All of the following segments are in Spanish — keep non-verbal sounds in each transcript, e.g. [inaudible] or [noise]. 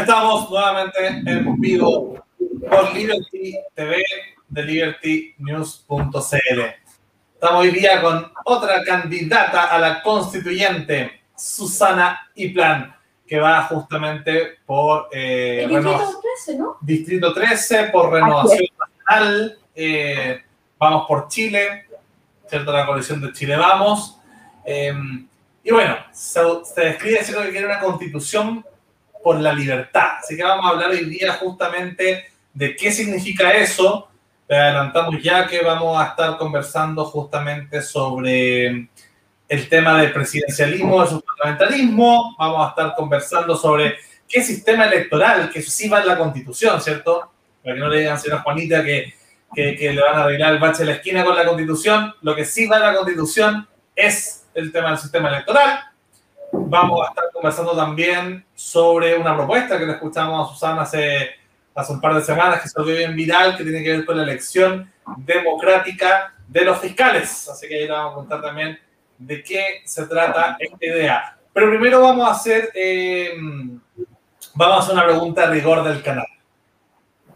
Estamos nuevamente en vivo por Liberty TV de libertynews.cl. Estamos hoy día con otra candidata a la constituyente, Susana Iplan, que va justamente por eh, Distrito 13, ¿no? Distrito 13, por Renovación Nacional. Eh, vamos por Chile, ¿cierto? La coalición de Chile Vamos. Eh, y bueno, se, describe diciendo que quiere una constitución por la libertad. Así que vamos a hablar hoy día justamente de qué significa eso. adelantamos ya que vamos a estar conversando justamente sobre el tema del presidencialismo versus parlamentarismo. Vamos a estar conversando sobre qué sistema electoral, que sí va en la constitución, ¿cierto? Para que no le digan señora Juanita que, que, que le van a arreglar el bache de la esquina con la constitución. Lo que sí va en la constitución es el tema del sistema electoral. Vamos a estar conversando también sobre una propuesta que le escuchamos a Susana hace, hace un par de semanas que se volvió bien viral, que tiene que ver con la elección democrática de los fiscales. Así que ahí le vamos a contar también de qué se trata esta idea. Pero primero vamos a hacer, eh, vamos a hacer una pregunta de rigor del canal.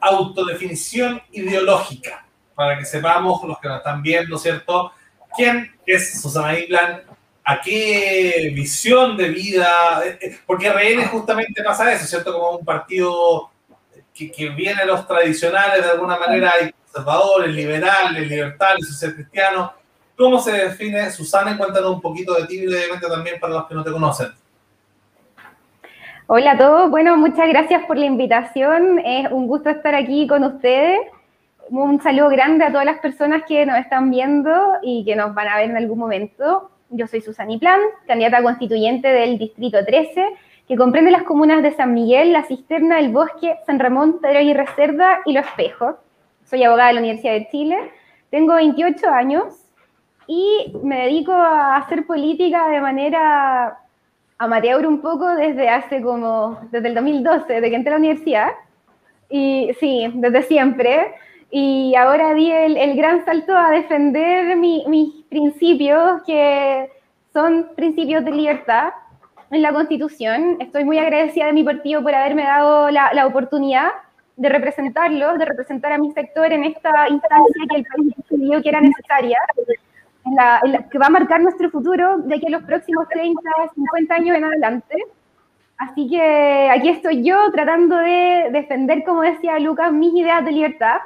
Autodefinición ideológica, para que sepamos los que nos están viendo, ¿cierto? ¿Quién es Susana Island? ¿A qué visión de vida? Eh, eh, porque RN justamente pasa eso, ¿cierto? Como un partido que, viene de los tradicionales de alguna manera, hay conservadores, liberales, libertarios, social cristiano. ¿Cómo se define Susana? Cuéntanos un poquito de ti brevemente también para los que no te conocen. Hola a todos, bueno, muchas gracias por la invitación. Es un gusto estar aquí con ustedes un saludo grande a todas las personas que nos están viendo y que nos van a ver en algún momento. Yo soy Susani Plan, candidata constituyente del Distrito 13, que comprende las comunas de San Miguel, La Cisterna, El Bosque, San Ramón, Pedro y Reserva y Lo Espejo. Soy abogada de la Universidad de Chile, tengo 28 años y me dedico a hacer política de manera amateur un poco desde hace como, desde el 2012, desde que entré a la universidad. Y sí, desde siempre y ahora di el, gran salto a defender mis principios, que son principios de libertad en la Constitución. Estoy muy agradecida de mi partido por haberme dado la, oportunidad de representarlos, de representar a mi sector en esta instancia que el país decidió que era necesaria, que va a marcar nuestro futuro de aquí a los próximos 30, 50 años en adelante. Así que aquí estoy yo tratando de defender, como decía Lucas, mis ideas de libertad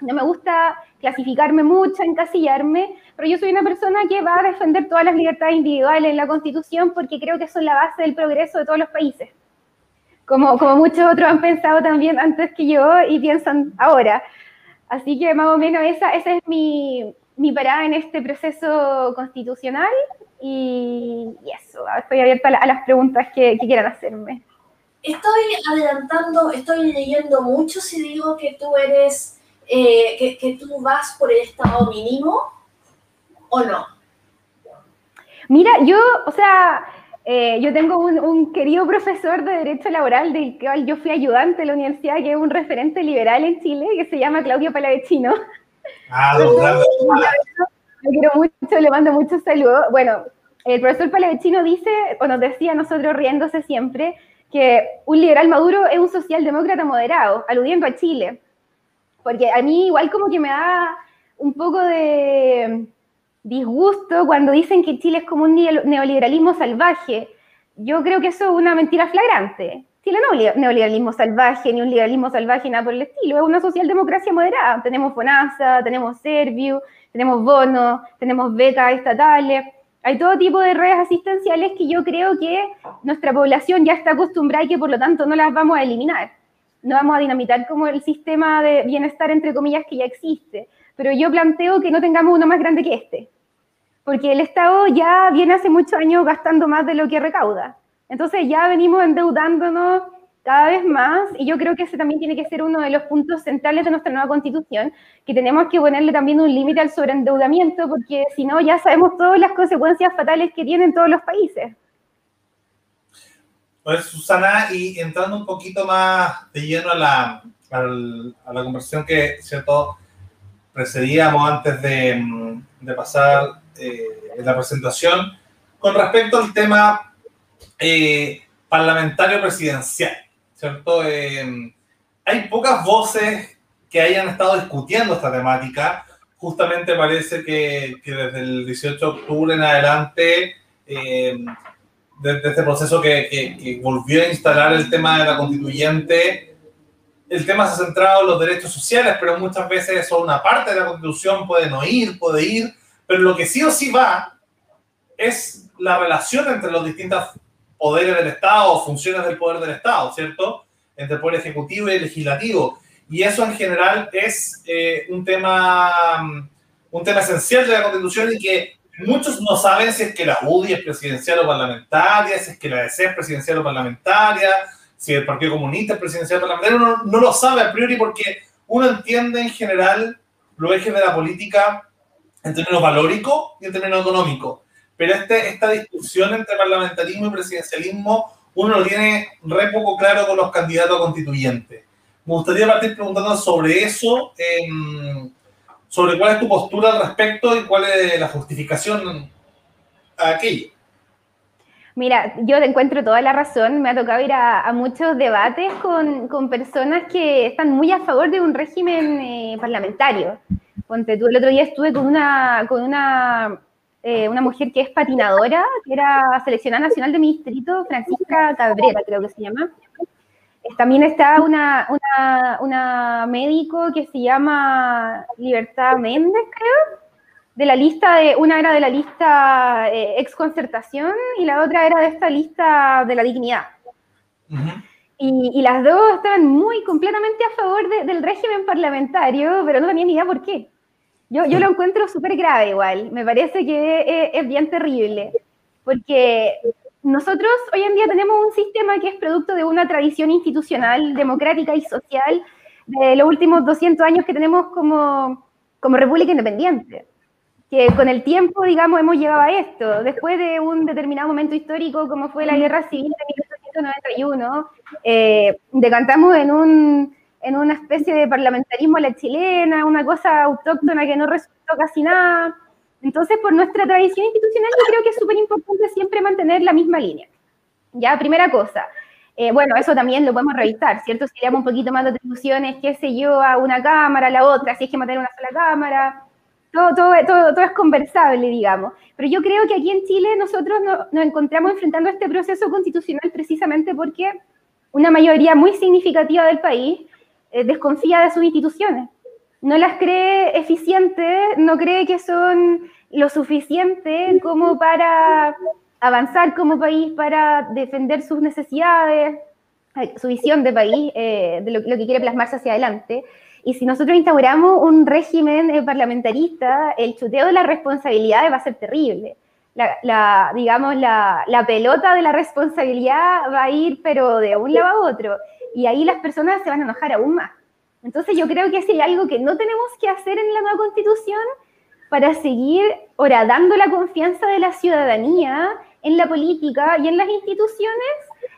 no me gusta clasificarme mucho, encasillarme, pero yo soy una persona que va a defender todas las libertades individuales en la Constitución porque creo que son la base del progreso de todos los países. Como, como muchos otros han pensado también antes que yo y piensan ahora. Así que más o menos esa, esa es mi, mi parada en este proceso constitucional y, eso, estoy abierta a, las preguntas que, que quieran hacerme. Estoy adelantando, estoy leyendo mucho si digo que tú eres eh, que, tú vas por el estado mínimo o no? Mira, yo, o sea, eh, yo tengo un, querido profesor de Derecho Laboral del cual yo fui ayudante de la universidad, que es un referente liberal en Chile, que se llama Claudio Palavecino. Ah, Le [laughs] quiero mucho, le mando muchos saludos. Bueno, el profesor Palavecino dice, o nos decía a nosotros riéndose siempre, que un liberal maduro es un socialdemócrata moderado, aludiendo a Chile porque a mí igual como que me da un poco de disgusto cuando dicen que Chile es como un neoliberalismo salvaje. Yo creo que eso es una mentira flagrante. Chile no es un neoliberalismo salvaje, ni un liberalismo salvaje, nada por el estilo. Es una socialdemocracia moderada. Tenemos FONASA, tenemos Serviu, tenemos bonos, tenemos becas estatales. Hay todo tipo de redes asistenciales que yo creo que nuestra población ya está acostumbrada y que por lo tanto no las vamos a eliminar no vamos a dinamitar como el sistema de bienestar, entre comillas, que ya existe. Pero yo planteo que no tengamos uno más grande que este, porque el Estado ya viene hace muchos años gastando más de lo que recauda. Entonces ya venimos endeudándonos cada vez más y yo creo que ese también tiene que ser uno de los puntos centrales de nuestra nueva constitución, que tenemos que ponerle también un límite al sobreendeudamiento, porque si no ya sabemos todas las consecuencias fatales que tienen todos los países. Pues Susana, y entrando un poquito más de lleno a la, a la conversación que, ¿cierto?, precedíamos antes de, de pasar eh, la presentación, con respecto al tema eh, parlamentario presidencial, ¿cierto? Eh, hay pocas voces que hayan estado discutiendo esta temática. Justamente parece que, desde el 18 de octubre en adelante, eh, desde este proceso que, que, volvió a instalar el tema de la constituyente, el tema se ha centrado en los derechos sociales, pero muchas veces eso una parte de la constitución puede no ir, puede ir, pero lo que sí o sí va es la relación entre los distintos poderes del Estado, funciones del poder del Estado, ¿cierto? Entre el poder ejecutivo y el legislativo. Y eso en general es eh, un, tema, un tema esencial de la Constitución y que muchos no saben si es que la UDI es presidencial o parlamentaria, si es que la DC es presidencial o parlamentaria, si el Partido Comunista es presidencial o parlamentario. Uno no lo sabe a priori porque uno entiende en general los ejes de la política en términos valóricos y en términos económicos. Pero este, esta discusión entre parlamentarismo y presidencialismo uno lo tiene re poco claro con los candidatos constituyentes. Me gustaría partir preguntando sobre eso, sobre cuál es tu postura al respecto y cuál es la justificación a aquello. Mira, yo te encuentro toda la razón. Me ha tocado ir a, muchos debates con, con, personas que están muy a favor de un régimen eh, parlamentario. Ponte tú, el otro día estuve con una, con una eh, una mujer que es patinadora, que era seleccionada nacional de mi distrito, Francisca Cabrera, creo que se llama. También está una, una, una médico que se llama Libertad Méndez, creo, de la lista de, una era de la lista eh, ex concertación y la otra era de esta lista de la dignidad. y, y, las dos estaban muy completamente a favor del régimen parlamentario, pero no tenían ni idea por qué. Yo, yo lo encuentro súper grave igual, me parece que es, bien terrible, porque nosotros hoy en día tenemos un sistema que es producto de una tradición institucional, democrática y social de los últimos 200 años que tenemos como, como república independiente, que con el tiempo, digamos, hemos llegado a esto. Después de un determinado momento histórico como fue la Guerra Civil de 1891, eh, decantamos en un en una especie de parlamentarismo a la chilena, una cosa autóctona que no resultó casi nada. Entonces, por nuestra tradición institucional, yo creo que es súper importante siempre mantener la misma línea. Ya, primera cosa. Eh, bueno, eso también lo podemos revisar, ¿cierto? Si le damos un poquito más de atribuciones, qué sé yo, a una cámara, a la otra, si es que mantener una sola cámara, todo, todo, todo, todo, es conversable, digamos. Pero yo creo que aquí en Chile nosotros nos encontramos enfrentando este proceso constitucional precisamente porque una mayoría muy significativa del país eh, desconfía de sus instituciones. No las cree eficientes, no cree que son lo suficiente como para avanzar como país, para defender sus necesidades, eh, su visión de país, eh, de lo, que quiere plasmarse hacia adelante. Y si nosotros instauramos un régimen parlamentarista, el chuteo de las responsabilidades va a ser terrible. La, digamos, la, pelota de la responsabilidad va a ir, pero de un lado a otro y ahí las personas se van a enojar aún más. Entonces yo creo que si hay algo que no tenemos que hacer en la nueva constitución para seguir horadando la confianza de la ciudadanía en la política y en las instituciones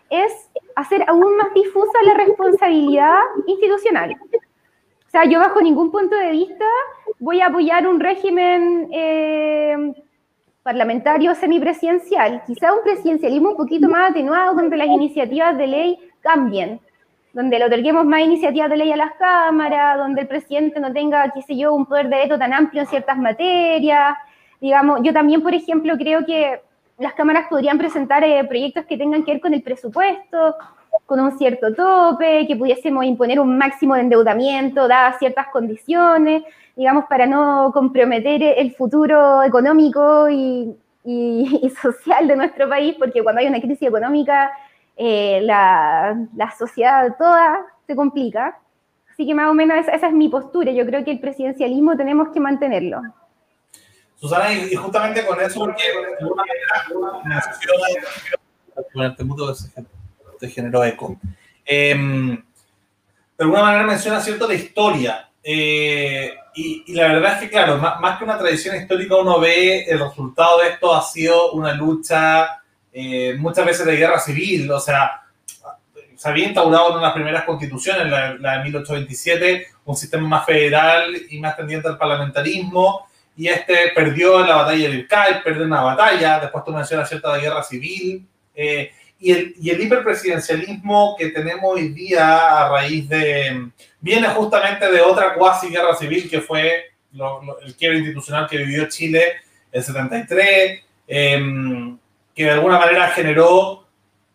es hacer aún más difusa la responsabilidad institucional. O sea, yo bajo ningún punto de vista voy a apoyar un régimen eh, parlamentario semipresidencial, quizá un presidencialismo un poquito más atenuado donde las iniciativas de ley cambien, donde le otorguemos más iniciativas de ley a las cámaras, donde el presidente no tenga, qué sé yo, un poder de veto tan amplio en ciertas materias. Digamos, yo también, por ejemplo, creo que las cámaras podrían presentar eh, proyectos que tengan que ver con el presupuesto, con un cierto tope, que pudiésemos imponer un máximo de endeudamiento, dadas ciertas condiciones, digamos, para no comprometer el futuro económico y, [laughs] y social de nuestro país, porque cuando hay una crisis económica eh, la, la, sociedad toda se complica. Así que más o menos esa, es mi postura. Yo creo que el presidencialismo tenemos que mantenerlo. Susana, y justamente con eso, porque de alguna manera te generó eco. Em, de alguna manera menciona cierto la historia. Eh, y, y, la verdad es que, claro, más, más, que una tradición histórica, uno ve el resultado de esto ha sido una lucha eh, muchas veces de guerra civil, o sea, se había instaurado en las primeras constituciones, la, la, de 1827, un sistema más federal y más tendiente al parlamentarismo, y este perdió la batalla del CAI, perdió una batalla, después tú mencionas cierta guerra civil, eh, y el, y el hiperpresidencialismo que tenemos hoy día a raíz de... viene justamente de otra cuasi guerra civil que fue el quiebre institucional que vivió Chile en 73, em, que de alguna manera generó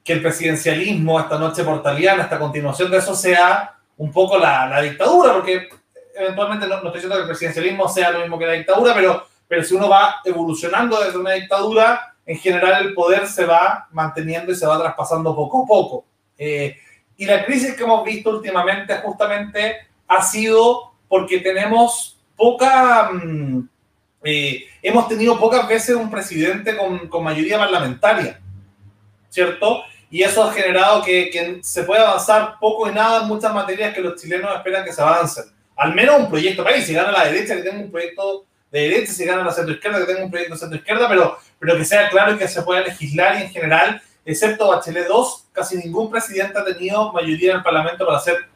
que el presidencialismo, esta noche portaliana, esta continuación de eso sea un poco la, la dictadura, porque eventualmente no, no, estoy diciendo que el presidencialismo sea lo mismo que la dictadura, pero, pero si uno va evolucionando desde una dictadura, en general el poder se va manteniendo y se va traspasando poco a poco. Eh, y la crisis que hemos visto últimamente justamente ha sido porque tenemos poca... Mm, eh, hemos tenido pocas veces un presidente con, con, mayoría parlamentaria, ¿cierto? Y eso ha generado que, que se pueda avanzar poco y nada en muchas materias que los chilenos esperan que se avancen. Al menos un proyecto país. Si gana la derecha, que tenga un proyecto de derecha, si gana la centro-izquierda, que tenga un proyecto de centro-izquierda, pero, pero que sea claro y que se pueda legislar y en general, excepto Bachelet 2, casi ningún presidente ha tenido mayoría en el Parlamento para hacer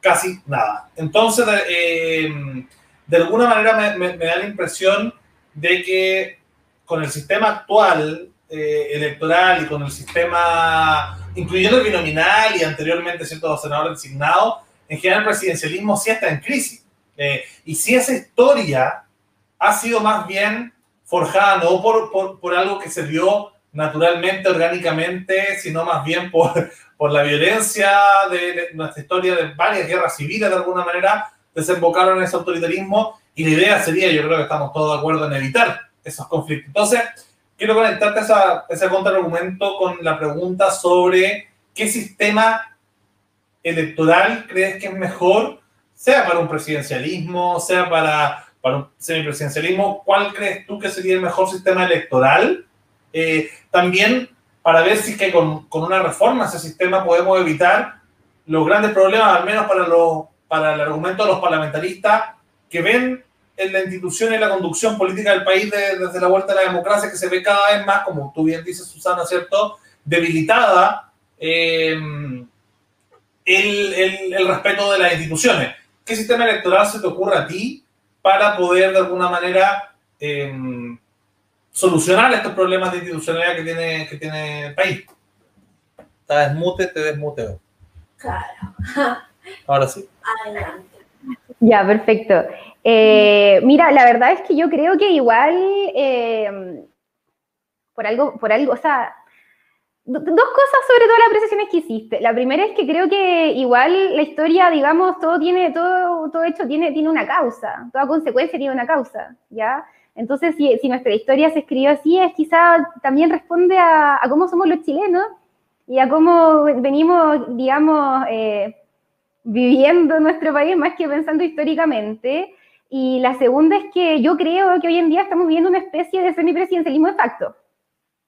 casi nada. Entonces, eh, de alguna manera me, da la impresión de que con el sistema actual eh, electoral y con el sistema, incluyendo el binominal y anteriormente ciertos senadores designados, en general el presidencialismo sí está en crisis. Eh, y si esa historia ha sido más bien forjada no por, por, por, algo que se dio naturalmente, orgánicamente, sino más bien por, [laughs] por la violencia de, de, nuestra historia de varias guerras civiles de alguna manera, desembocaron en ese autoritarismo y la idea sería, yo creo que estamos todos de acuerdo en evitar esos conflictos. Entonces, quiero conectarte esa, ese contraargumento con la pregunta sobre qué sistema electoral crees que es mejor, sea para un presidencialismo, sea para, para un semipresidencialismo, ¿cuál crees tú que sería el mejor sistema electoral? Eh, también para ver si con, con, una reforma a ese sistema podemos evitar los grandes problemas, al menos para, los, para el argumento de los parlamentaristas que ven en la institución y la conducción política del país de, desde la vuelta a la democracia, que se ve cada vez más, como tú bien dices, Susana, ¿cierto?, debilitada. Eh, el, el, el, respeto de las instituciones. ¿Qué sistema electoral se te ocurre a ti para poder de alguna manera eh, solucionar estos problemas de institucionalidad que tiene, que tiene el país? Está desmute, te desmuteo. Claro. Ahora sí. Adelante. Ya, perfecto. Eh, mira, la verdad es que yo creo que igual, eh, por algo, por algo, o sea, dos cosas sobre todas las apreciaciones que hiciste. La primera es que creo que igual la historia, digamos, todo tiene, todo, todo hecho tiene, tiene una causa, toda consecuencia tiene una causa, ¿ya? Entonces, si, si nuestra historia se escribió así, es quizá también responde a, a, cómo somos los chilenos y a cómo venimos, digamos, eh, viviendo nuestro país más que pensando históricamente. Y la segunda es que yo creo que hoy en día estamos viviendo una especie de semipresidencialismo de facto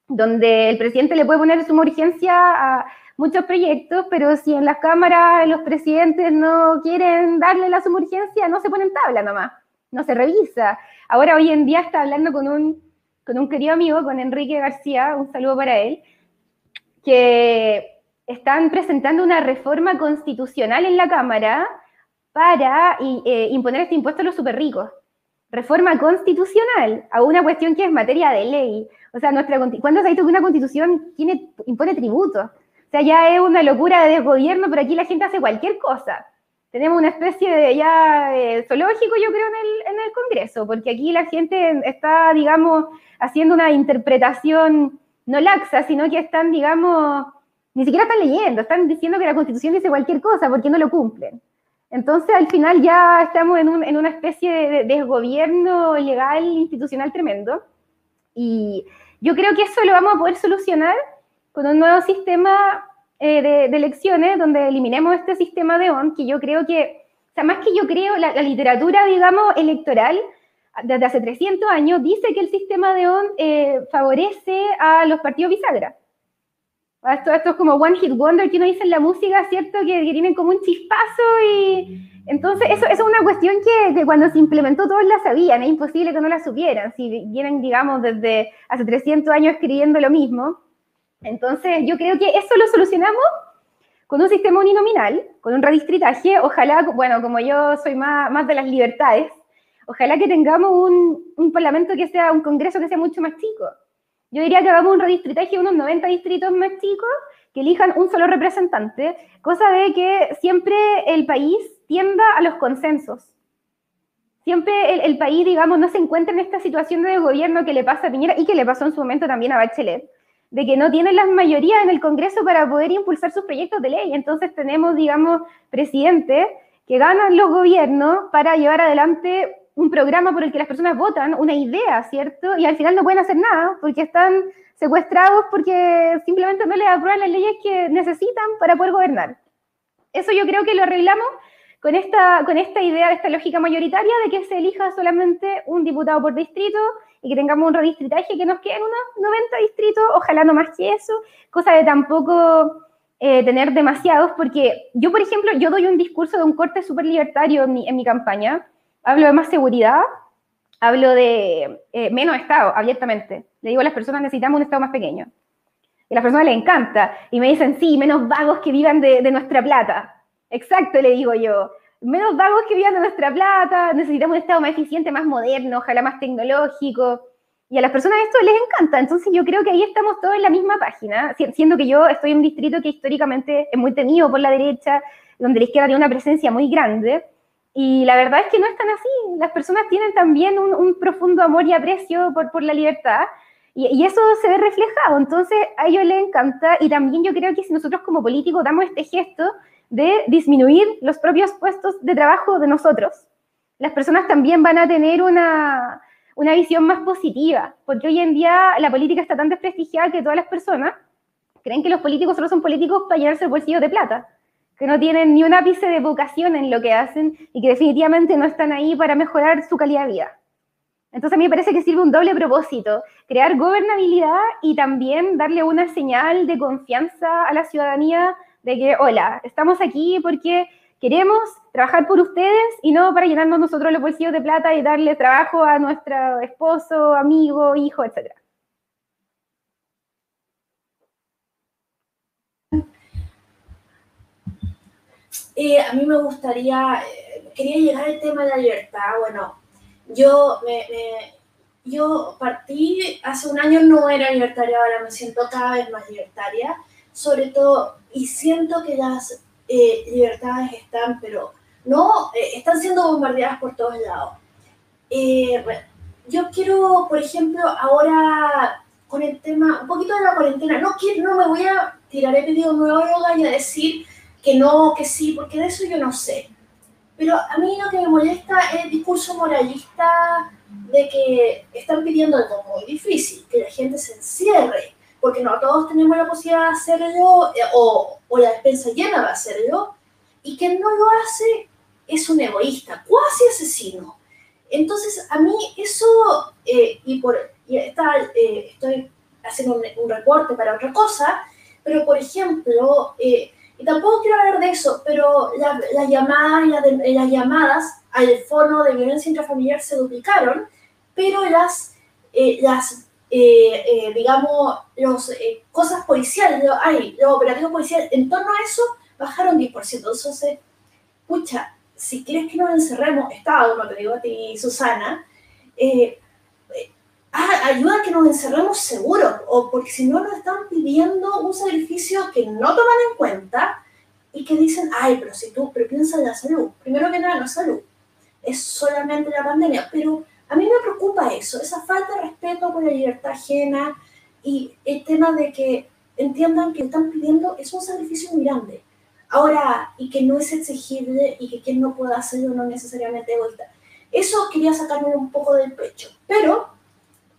donde el presidente le puede poner suma urgencia a muchos proyectos, pero si en las cámaras los presidentes no quieren darle la suma urgencia, no se ponen tabla nomás, no se revisa. Ahora, hoy en día está hablando con un, con un querido amigo, con Enrique García, un saludo para él, que están presentando una reforma constitucional en la Cámara para eh, imponer este impuesto a los super ricos. Reforma constitucional a una cuestión que es materia de ley. O sea, nuestra, ¿cuándo se ha visto que una constitución tiene, impone tributos? O sea, ya es una locura de desgobierno, pero aquí la gente hace cualquier cosa. Tenemos una especie de ya eh, zoológico, yo creo, en el, en el Congreso, porque aquí la gente está, digamos, haciendo una interpretación no laxa, sino que están, digamos, ni siquiera están leyendo, están diciendo que la Constitución dice cualquier cosa porque no lo cumplen. Entonces, al final ya estamos en, un, en una especie de desgobierno legal, institucional tremendo. Y yo creo que eso lo vamos a poder solucionar con un nuevo sistema eh, de, de, elecciones donde eliminemos este sistema de ON, que yo creo que, o sea, más que yo creo, la, la literatura, digamos, electoral, desde hace 300 años, dice que el sistema de ON eh, favorece a los partidos bisagra. Esto, esto es como One Hit Wonder que uno dice en la música, ¿cierto? Que, que tienen como un chispazo y entonces, eso, eso, es una cuestión que, que, cuando se implementó todos la sabían, es imposible que no la supieran, si vienen, digamos, desde hace 300 años escribiendo lo mismo. Entonces, yo creo que eso lo solucionamos con un sistema uninominal, con un redistritaje, ojalá, bueno, como yo soy más, más de las libertades, ojalá que tengamos un, un parlamento que sea, un congreso que sea mucho más chico. Yo diría que hagamos un redistritaje de unos 90 distritos más chicos que elijan un solo representante, cosa de que siempre el país tienda a los consensos. Siempre el, país, digamos, no se encuentra en esta situación de gobierno que le pasa a Piñera y que le pasó en su momento también a Bachelet, de que no tienen las mayorías en el Congreso para poder impulsar sus proyectos de ley. Entonces tenemos, digamos, presidentes que ganan los gobiernos para llevar adelante un programa por el que las personas votan, una idea, ¿cierto? Y al final no pueden hacer nada porque están secuestrados porque simplemente no les aprueban las leyes que necesitan para poder gobernar. Eso yo creo que lo arreglamos con esta, con esta idea, esta lógica mayoritaria de que se elija solamente un diputado por distrito y que tengamos un redistritaje que nos queden unos 90 distritos, ojalá no más que eso, cosa de tampoco eh, tener demasiados, porque yo, por ejemplo, yo doy un discurso de un corte súper libertario en mi, en mi campaña, hablo de más seguridad, hablo de eh, menos Estado, abiertamente. Le digo a las personas, necesitamos un Estado más pequeño. Y a las personas les encanta. Y me dicen, sí, menos vagos que vivan de, de nuestra plata. Exacto, le digo yo. Menos vagos que vivan de nuestra plata, necesitamos un Estado más eficiente, más moderno, ojalá más tecnológico. Y a las personas esto les encanta. Entonces yo creo que ahí estamos todos en la misma página, siendo que yo estoy en un distrito que históricamente es muy temido por la derecha, donde la izquierda tiene una presencia muy grande. Y la verdad es que no es tan así. Las personas tienen también un, un profundo amor y aprecio por, por la libertad. Y, y, eso se ve reflejado. Entonces a ellos les encanta. Y también yo creo que si nosotros como políticos damos este gesto, de disminuir los propios puestos de trabajo de nosotros. Las personas también van a tener una, una visión más positiva, porque hoy en día la política está tan desprestigiada que todas las personas creen que los políticos solo son políticos para llenarse el bolsillo de plata, que no tienen ni un ápice de vocación en lo que hacen y que definitivamente no están ahí para mejorar su calidad de vida. Entonces a mí me parece que sirve un doble propósito, crear gobernabilidad y también darle una señal de confianza a la ciudadanía de que, hola, estamos aquí porque queremos trabajar por ustedes y no para llenarnos nosotros los bolsillos de plata y darle trabajo a nuestro esposo, amigo, hijo, etc. Eh, a mí me gustaría, eh, quería llegar al tema de la libertad. Bueno, yo me, me, yo partí hace un año no era libertaria, ahora me siento cada vez más libertaria, sobre todo y siento que las eh, libertades están, pero no, eh, están siendo bombardeadas por todos lados. Eh, yo quiero, por ejemplo, ahora con el tema, un poquito de la cuarentena, no, quiero, no me voy a tirar epidemióloga y a decir que no, que sí, porque de eso yo no sé. Pero a mí lo que me molesta es el discurso moralista de que están pidiendo algo muy difícil, que la gente se encierre, porque no todos tenemos la posibilidad de hacerlo eh, o, o, la despensa llena de hacerlo, y quien no lo hace es un egoísta, cuasi asesino. Entonces, a mí eso, eh, y, por, y está, eh, estoy haciendo un, un, reporte para otra cosa, pero por ejemplo, y tampoco quiero hablar de eso, pero la la de, las llamadas al fono de violencia intrafamiliar se duplicaron, pero las, eh, las eh, eh, digamos, las eh, cosas policiales, los operativos policiales, en torno a eso bajaron 10%. Entonces, pucha, si quieres que nos encerremos, Estado, no te digo a ti, Susana, eh, ayuda a que nos encerremos seguros, o porque si no nos están pidiendo un sacrificio que no toman en cuenta y que dicen, ay, pero si tú, pero piensa en la salud. Primero que nada, la salud. Es solamente la pandemia, pero a mí me preocupa eso, esa falta de respeto por la libertad ajena y el tema de que entiendan que están pidiendo es un sacrificio muy grande. Ahora, y que no es exigible y que quien no pueda hacerlo no necesariamente egoísta. Eso quería sacarme un poco del pecho. Pero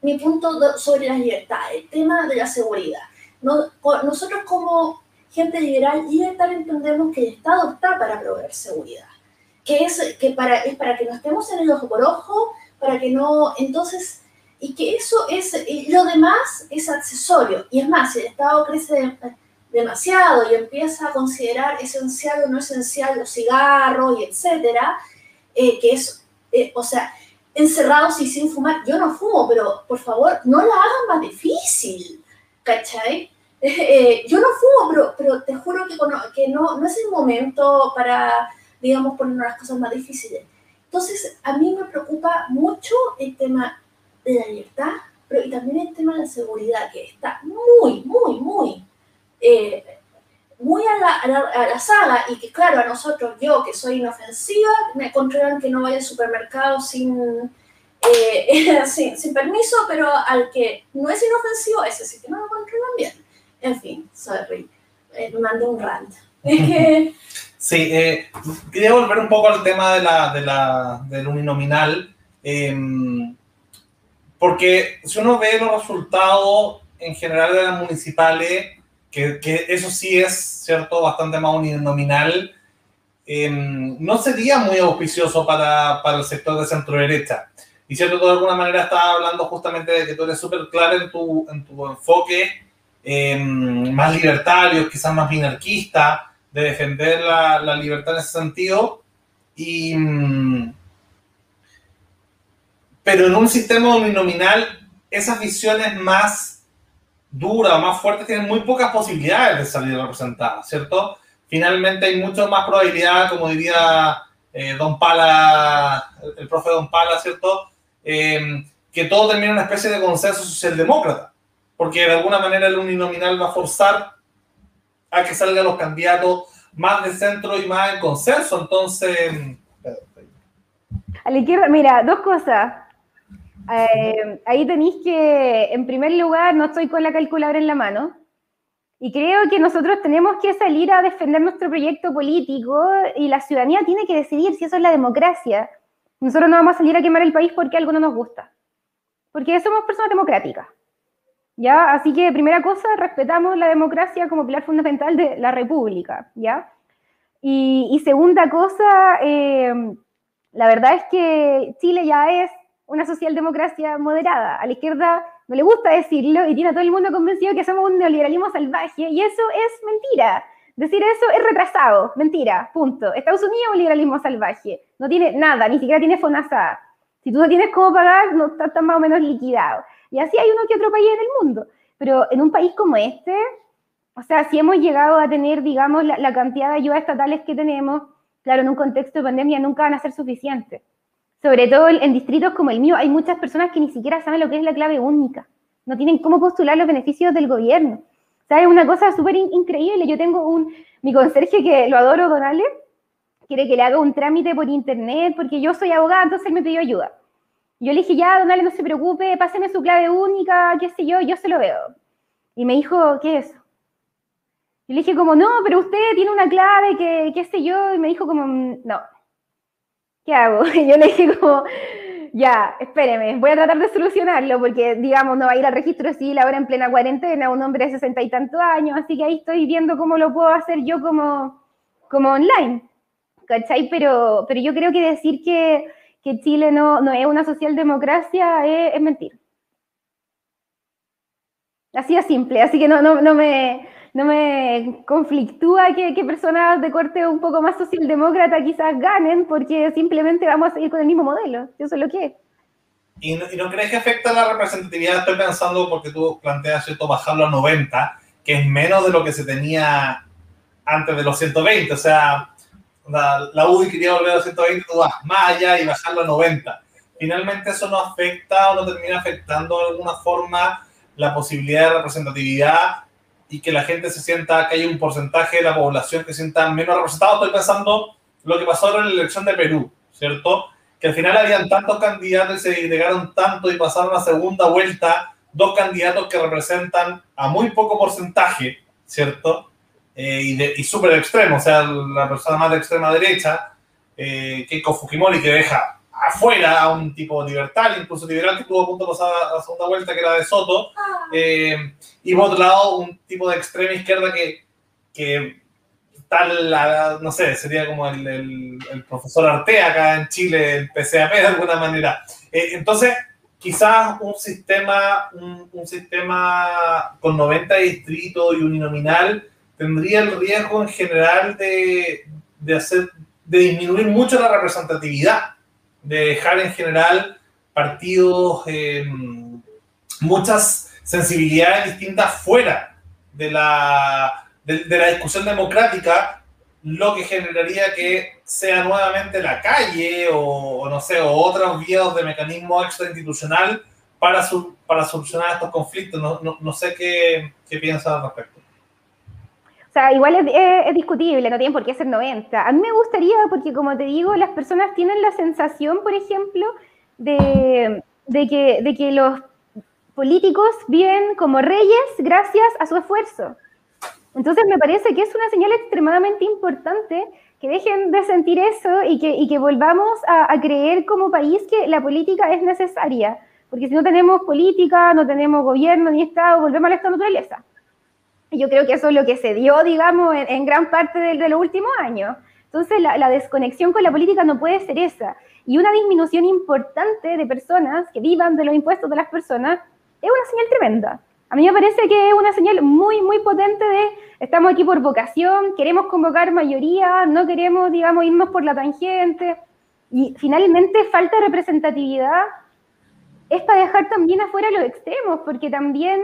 mi punto sobre la libertad, el tema de la seguridad. No, nosotros como gente liberal, liberal entendemos que el Estado está para proveer seguridad. Que, es, que para, es para que no estemos en el ojo por ojo, para que no, entonces, y que eso es, lo demás es accesorio. Y es más, si el Estado crece demasiado y empieza a considerar esencial o no esencial los cigarros y etcétera, eh, que es, eh, o sea, encerrados y sin fumar, yo no fumo, pero por favor, no la hagan más difícil, ¿cachai? [laughs] Eh, yo no fumo, pero, pero te juro que, que no, no es el momento para, digamos, poner las cosas más difíciles. Entonces, a mí me preocupa mucho el tema de la libertad, pero y también el tema de la seguridad, que está muy, muy, muy, eh, muy a la, a, la, saga y que claro, a nosotros, yo que soy inofensiva, me controlan que no vaya al supermercado sin, eh, [laughs] sin, sin, permiso, pero al que no es inofensivo, ese sí que no lo controlan bien. En fin, sorry, eh, me mandé un rant. [laughs] sí, eh, quería volver un poco al tema de la, de la, del uninominal, em, porque si uno ve los resultados en general de las municipales, que, que, eso sí es, ¿cierto?, bastante más uninominal, em, no sería muy auspicioso para, para el sector de centro-derecha. Y cierto, de alguna manera estaba hablando justamente de que tú eres súper claro en tu, en tu enfoque em, más libertario, quizás más minarquista, de defender la, la libertad en ese sentido. Y, mm, pero en un sistema uninominal, esas visiones más duras o más fuertes tienen muy pocas posibilidades de salir representadas, ¿cierto? Finalmente hay mucho más probabilidad, como diría eh, Don Pala, el profe Don Pala, ¿cierto? Eh, que todo termine en una especie de consenso socialdemócrata, porque de alguna manera el uninominal va a forzar a que salgan los candidatos más de centro y más en consenso. Entonces. A la izquierda, mira, dos cosas. Eh, ahí tenéis que, en primer lugar, no estoy con la calculadora en la mano. Y creo que nosotros tenemos que salir a defender nuestro proyecto político y la ciudadanía tiene que decidir si eso es la democracia. Nosotros no vamos a salir a quemar el país porque algo no nos gusta. Porque somos personas democráticas. ¿Ya? Así que, primera cosa, respetamos la democracia como pilar fundamental de la república. ¿Ya? Y, segunda cosa, eh, la verdad es que Chile ya es una socialdemocracia moderada. A la izquierda no le gusta decirlo y tiene a todo el mundo convencido que somos un neoliberalismo salvaje y eso es mentira. Decir eso es retrasado, mentira, punto. Estados Unidos es un liberalismo salvaje, no tiene nada, ni siquiera tiene FONASA. Si tú no tienes cómo pagar, no estás más o menos liquidado. Y así hay uno que otro país en el mundo. Pero en un país como este, o sea, si hemos llegado a tener, digamos, la, la cantidad de ayudas estatales que tenemos, claro, en un contexto de pandemia nunca van a ser suficientes. Sobre todo en distritos como el mío, hay muchas personas que ni siquiera saben lo que es la clave única. No tienen cómo postular los beneficios del gobierno. ¿Sabes? Una cosa súper increíble. Yo tengo un, mi conserje que lo adoro, Donale, quiere que le haga un trámite por internet porque yo soy abogada, entonces él me pidió ayuda. Yo le dije, ya, Donale, no se preocupe, páseme su clave única, qué sé yo, yo se lo veo. Y me dijo, ¿qué es eso? Yo le dije como, no, pero usted tiene una clave, que, qué sé yo, y me dijo como, no, ¿qué hago? Y [laughs] yo le dije como, ya, espéreme, voy a tratar de solucionarlo porque, digamos, no va a ir al registro civil ahora en plena cuarentena, un hombre de sesenta y tantos años, así que ahí estoy viendo cómo lo puedo hacer yo como, como online, ¿cachai? Pero, pero yo creo que decir que, que Chile no, no es una socialdemocracia es, es mentir. Así es simple, así que no, no, no me no me conflictúa que, personas de corte un poco más socialdemócrata quizás ganen, porque simplemente vamos a seguir con el mismo modelo. Eso es lo que es. ¿Y no, crees que afecta la representatividad? Estoy pensando, porque tú planteas, ¿cierto?, bajarlo a 90, que es menos de lo que se tenía antes de los 120. O sea, la, la UDI quería volver a los 120, tú vas y bajarlo a 90. Finalmente eso no afecta o no termina afectando de alguna forma la posibilidad de representatividad y que la gente se sienta, que hay un porcentaje de la población que sienta menos representado. Estoy pensando lo que pasó en la elección de Perú, ¿cierto? Que al final habían tantos candidatos y se agregaron tanto y pasaron a segunda vuelta dos candidatos que representan a muy poco porcentaje, ¿cierto? Eh, y, y súper extremo, o sea, la persona más de extrema derecha, eh, Keiko Fujimori, que deja afuera a un tipo libertario, incluso liberal que estuvo a punto de pasar a la segunda vuelta, que era de Soto, eh, y por otro lado un tipo de extrema izquierda que, que tal, no sé, sería como el, el, profesor Artea acá en Chile, el PCAP de alguna manera. Eh, entonces, quizás un sistema, un, un, sistema con 90 distritos y uninominal tendría el riesgo en general de, de, hacer, de disminuir mucho la representatividad de dejar en general partidos, eh, muchas sensibilidades distintas fuera de la, de, la discusión democrática, lo que generaría que sea nuevamente la calle o, no sé, o otros vías de mecanismo extrainstitucional para, para solucionar estos conflictos. No, no, no sé qué, qué piensas al respecto. Sea, igual es, discutible, no tienen por qué ser 90. A mí me gustaría, porque como te digo, las personas tienen la sensación, por ejemplo, de, que, de que los políticos viven como reyes gracias a su esfuerzo. Entonces me parece que es una señal extremadamente importante que dejen de sentir eso y que, y que volvamos a, creer como país que la política es necesaria. Porque si no tenemos política, no tenemos gobierno ni Estado, volvemos a la naturaleza. Yo creo que eso es lo que se dio, digamos, en, gran parte de, de, los últimos años. Entonces la, la desconexión con la política no puede ser esa. Y una disminución importante de personas que vivan de los impuestos de las personas es una señal tremenda. A mí me parece que es una señal muy, muy potente de estamos aquí por vocación, queremos convocar mayoría, no queremos, digamos, irnos por la tangente. Y finalmente falta representatividad es para dejar también afuera los extremos, porque también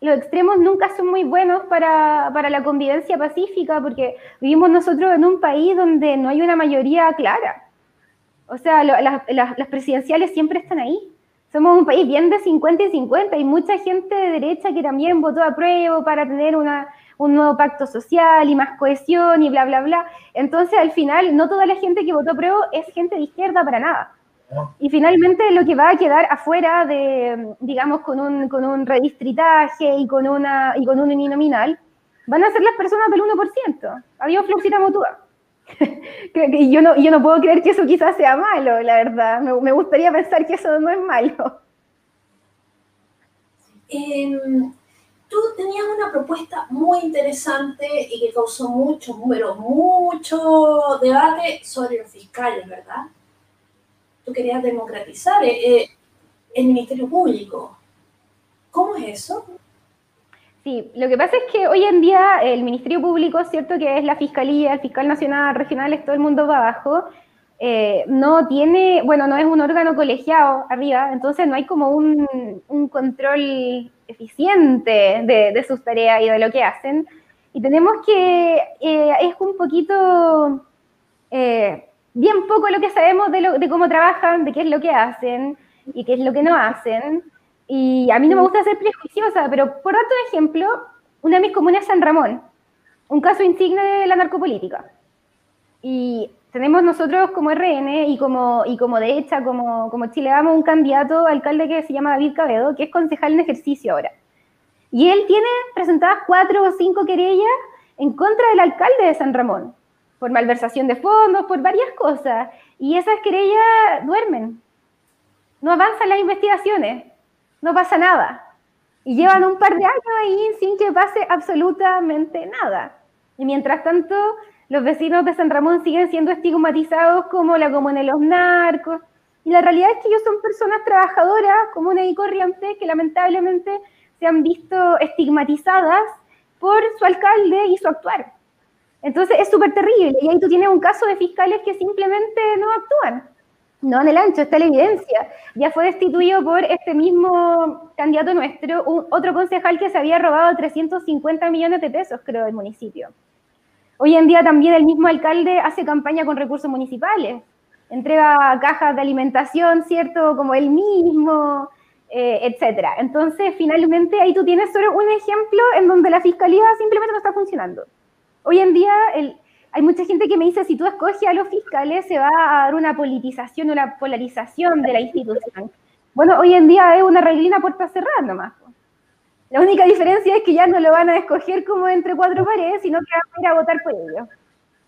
los extremos nunca son muy buenos para, para la convivencia pacífica, porque vivimos nosotros en un país donde no hay una mayoría clara. O sea, las, presidenciales siempre están ahí somos un país bien de 50 y 50. Hay mucha gente de derecha que también votó a prueba para tener una, un nuevo pacto social y más cohesión y bla, bla, bla. Entonces, al final, no toda la gente que votó a prueba es gente de izquierda para nada. Y finalmente lo que va a quedar afuera de, digamos, con un, con un redistritaje y con, una, y con un uninominal, van a ser las personas del 1%. Adiós, Fluxita Mutua. [laughs] yo, no, yo no puedo creer que eso quizás sea malo, la verdad. Me, gustaría pensar que eso no es malo. Em, tú tenías una propuesta muy interesante y que causó mucho, pero mucho debate sobre los fiscales, ¿verdad? Tú querías democratizar eh, eh, el Ministerio Público. ¿Cómo es eso? Sí, lo que pasa es que hoy en día el Ministerio Público, cierto que es la Fiscalía, el Fiscal Nacional, Regional, es todo el mundo va abajo, eh, no tiene, bueno, no es un órgano colegiado arriba, entonces no hay como un, control eficiente de, sus tareas y de lo que hacen. Y tenemos que, es un poquito, bien poco lo que sabemos de, de cómo trabajan, de qué es lo que hacen y qué es lo que no hacen. Y a mí no me gusta ser prejuiciosa, pero por otro ejemplo, una de mis comunas es San Ramón, un caso insigne de la narcopolítica. Y tenemos nosotros como RN y como, y como de hecha, como, como Chile Vamos, un candidato alcalde que se llama David Cabedo, que es concejal en ejercicio ahora. Y él tiene presentadas cuatro o cinco querellas en contra del alcalde de San Ramón, por malversación de fondos, por varias cosas. Y esas querellas duermen. No avanzan las investigaciones no pasa nada. Y llevan un par de años ahí sin que pase absolutamente nada. Y mientras tanto, los vecinos de San Ramón siguen siendo estigmatizados como la comuna de los narcos. Y la realidad es que ellos son personas trabajadoras, comunes y corrientes, que lamentablemente se han visto estigmatizadas por su alcalde y su actuar. Entonces es súper terrible. Y ahí tú tienes un caso de fiscales que simplemente no actúan. No en el ancho, está la evidencia. Ya fue destituido por este mismo candidato nuestro, otro concejal que se había robado 350 millones de pesos, creo, del municipio. Hoy en día también el mismo alcalde hace campaña con recursos municipales, entrega cajas de alimentación, ¿cierto? Como él mismo, eh, etcétera. Entonces, finalmente ahí tú tienes solo un ejemplo en donde la fiscalía simplemente no está funcionando. Hoy en día el, hay mucha gente que me dice, si tú escoges a los fiscales, se va a dar una politización, una polarización de la institución. Bueno, hoy en día es una reglina puerta cerrada nomás. La única diferencia es que ya no lo van a escoger como entre cuatro paredes, sino que van a ir a votar por ellos.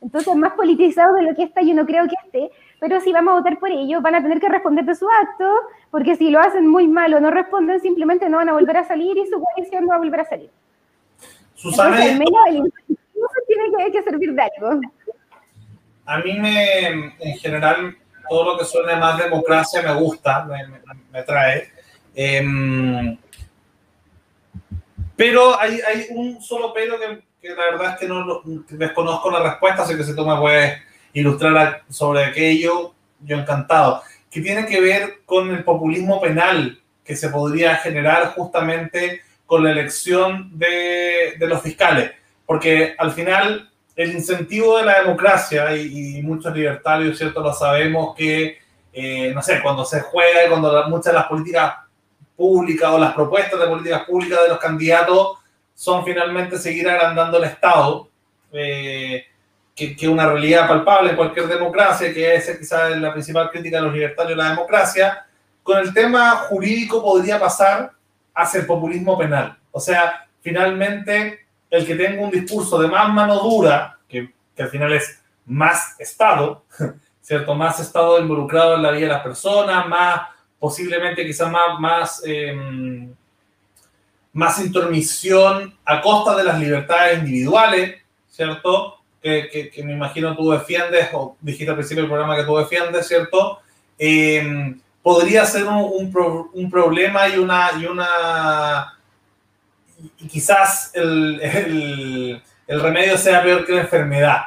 Entonces, más politizado de lo que está, yo no creo que esté, pero si vamos a votar por ellos, van a tener que responder de su acto, porque si lo hacen muy mal o no responden, simplemente no van a volver a salir y su coalición no va a volver a salir. Susana, tiene que, servir de algo. A mí me, en general, todo lo que suene más democracia me gusta, me, trae. Em, pero hay, hay, un solo pero que, que, la verdad es que no desconozco la respuesta, así que si tú me puedes ilustrar sobre aquello, yo encantado. Que tiene que ver con el populismo penal que se podría generar justamente con la elección de, de los fiscales porque al final el incentivo de la democracia, y, muchos libertarios, ¿cierto? Lo sabemos que, eh, no sé, cuando se juega, cuando muchas de las políticas públicas o las propuestas de políticas públicas de los candidatos son finalmente seguir agrandando el Estado, eh, que es una realidad palpable en cualquier democracia, que es quizás la principal crítica de los libertarios la democracia, con el tema jurídico podría pasar hacia el populismo penal. O sea, finalmente, el que tenga un discurso de más mano dura, que, que al final es más Estado, [laughs] ¿cierto? Más Estado involucrado en la vida de las personas, más, posiblemente quizás más, más em, más intromisión a costa de las libertades individuales, ¿cierto? Que, que, me imagino tú defiendes, o dijiste al principio del programa que tú defiendes, ¿cierto? Eh, podría ser un, un, problema y una, y una y quizás el, el, el, remedio sea peor que la enfermedad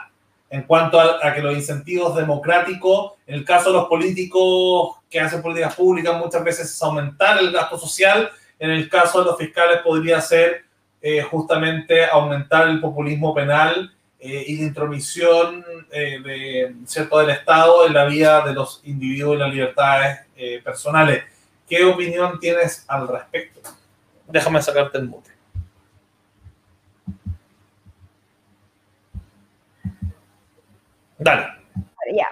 en cuanto a, a, que los incentivos democráticos, en el caso de los políticos que hacen políticas públicas, muchas veces es aumentar el gasto social en el caso de los fiscales podría ser eh, justamente aumentar el populismo penal eh, y la intromisión eh, de, ¿cierto? del Estado en la vida de los individuos y las libertades personales. ¿Qué opinión tienes al respecto? Déjame sacarte el mute. Dale. Ya.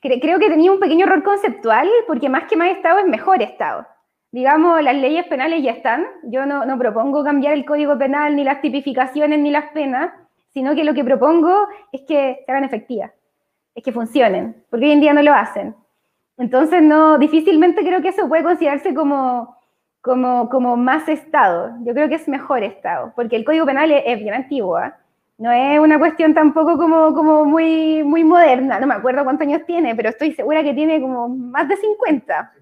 Creo que tenía un pequeño error conceptual, porque más que más Estado es mejor Estado digamos, las leyes penales ya están. Yo no, no, propongo cambiar el código penal, ni las tipificaciones, ni las penas, sino que lo que propongo es que se hagan efectivas, es que funcionen, porque hoy en día no lo hacen. Entonces, no, difícilmente creo que eso puede considerarse como, como, como más Estado. Yo creo que es mejor Estado, porque el código penal es, bien antiguo. ¿ah? No es una cuestión tampoco como, como muy, muy moderna. No me acuerdo cuántos años tiene, pero estoy segura que tiene como más de 50.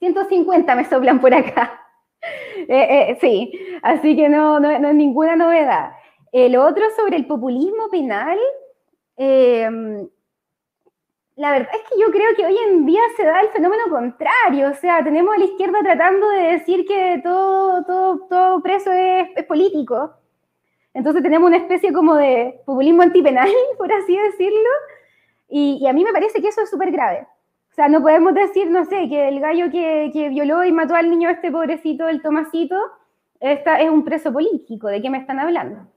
150 me soplan por acá. [laughs] Eh, eh, sí, así que no, no, es ninguna novedad. El otro sobre el populismo penal, em, la verdad es que yo creo que hoy en día se da el fenómeno contrario, o sea, tenemos a la izquierda tratando de decir que todo, todo, todo preso es, es político, entonces tenemos una especie como de populismo antipenal, [laughs] por así decirlo, y, y a mí me parece que eso es súper grave. O sea, no podemos decir, no sé, que el gallo que, que violó y mató al niño este pobrecito, el Tomasito, esta, es un preso político. ¿De qué me están hablando?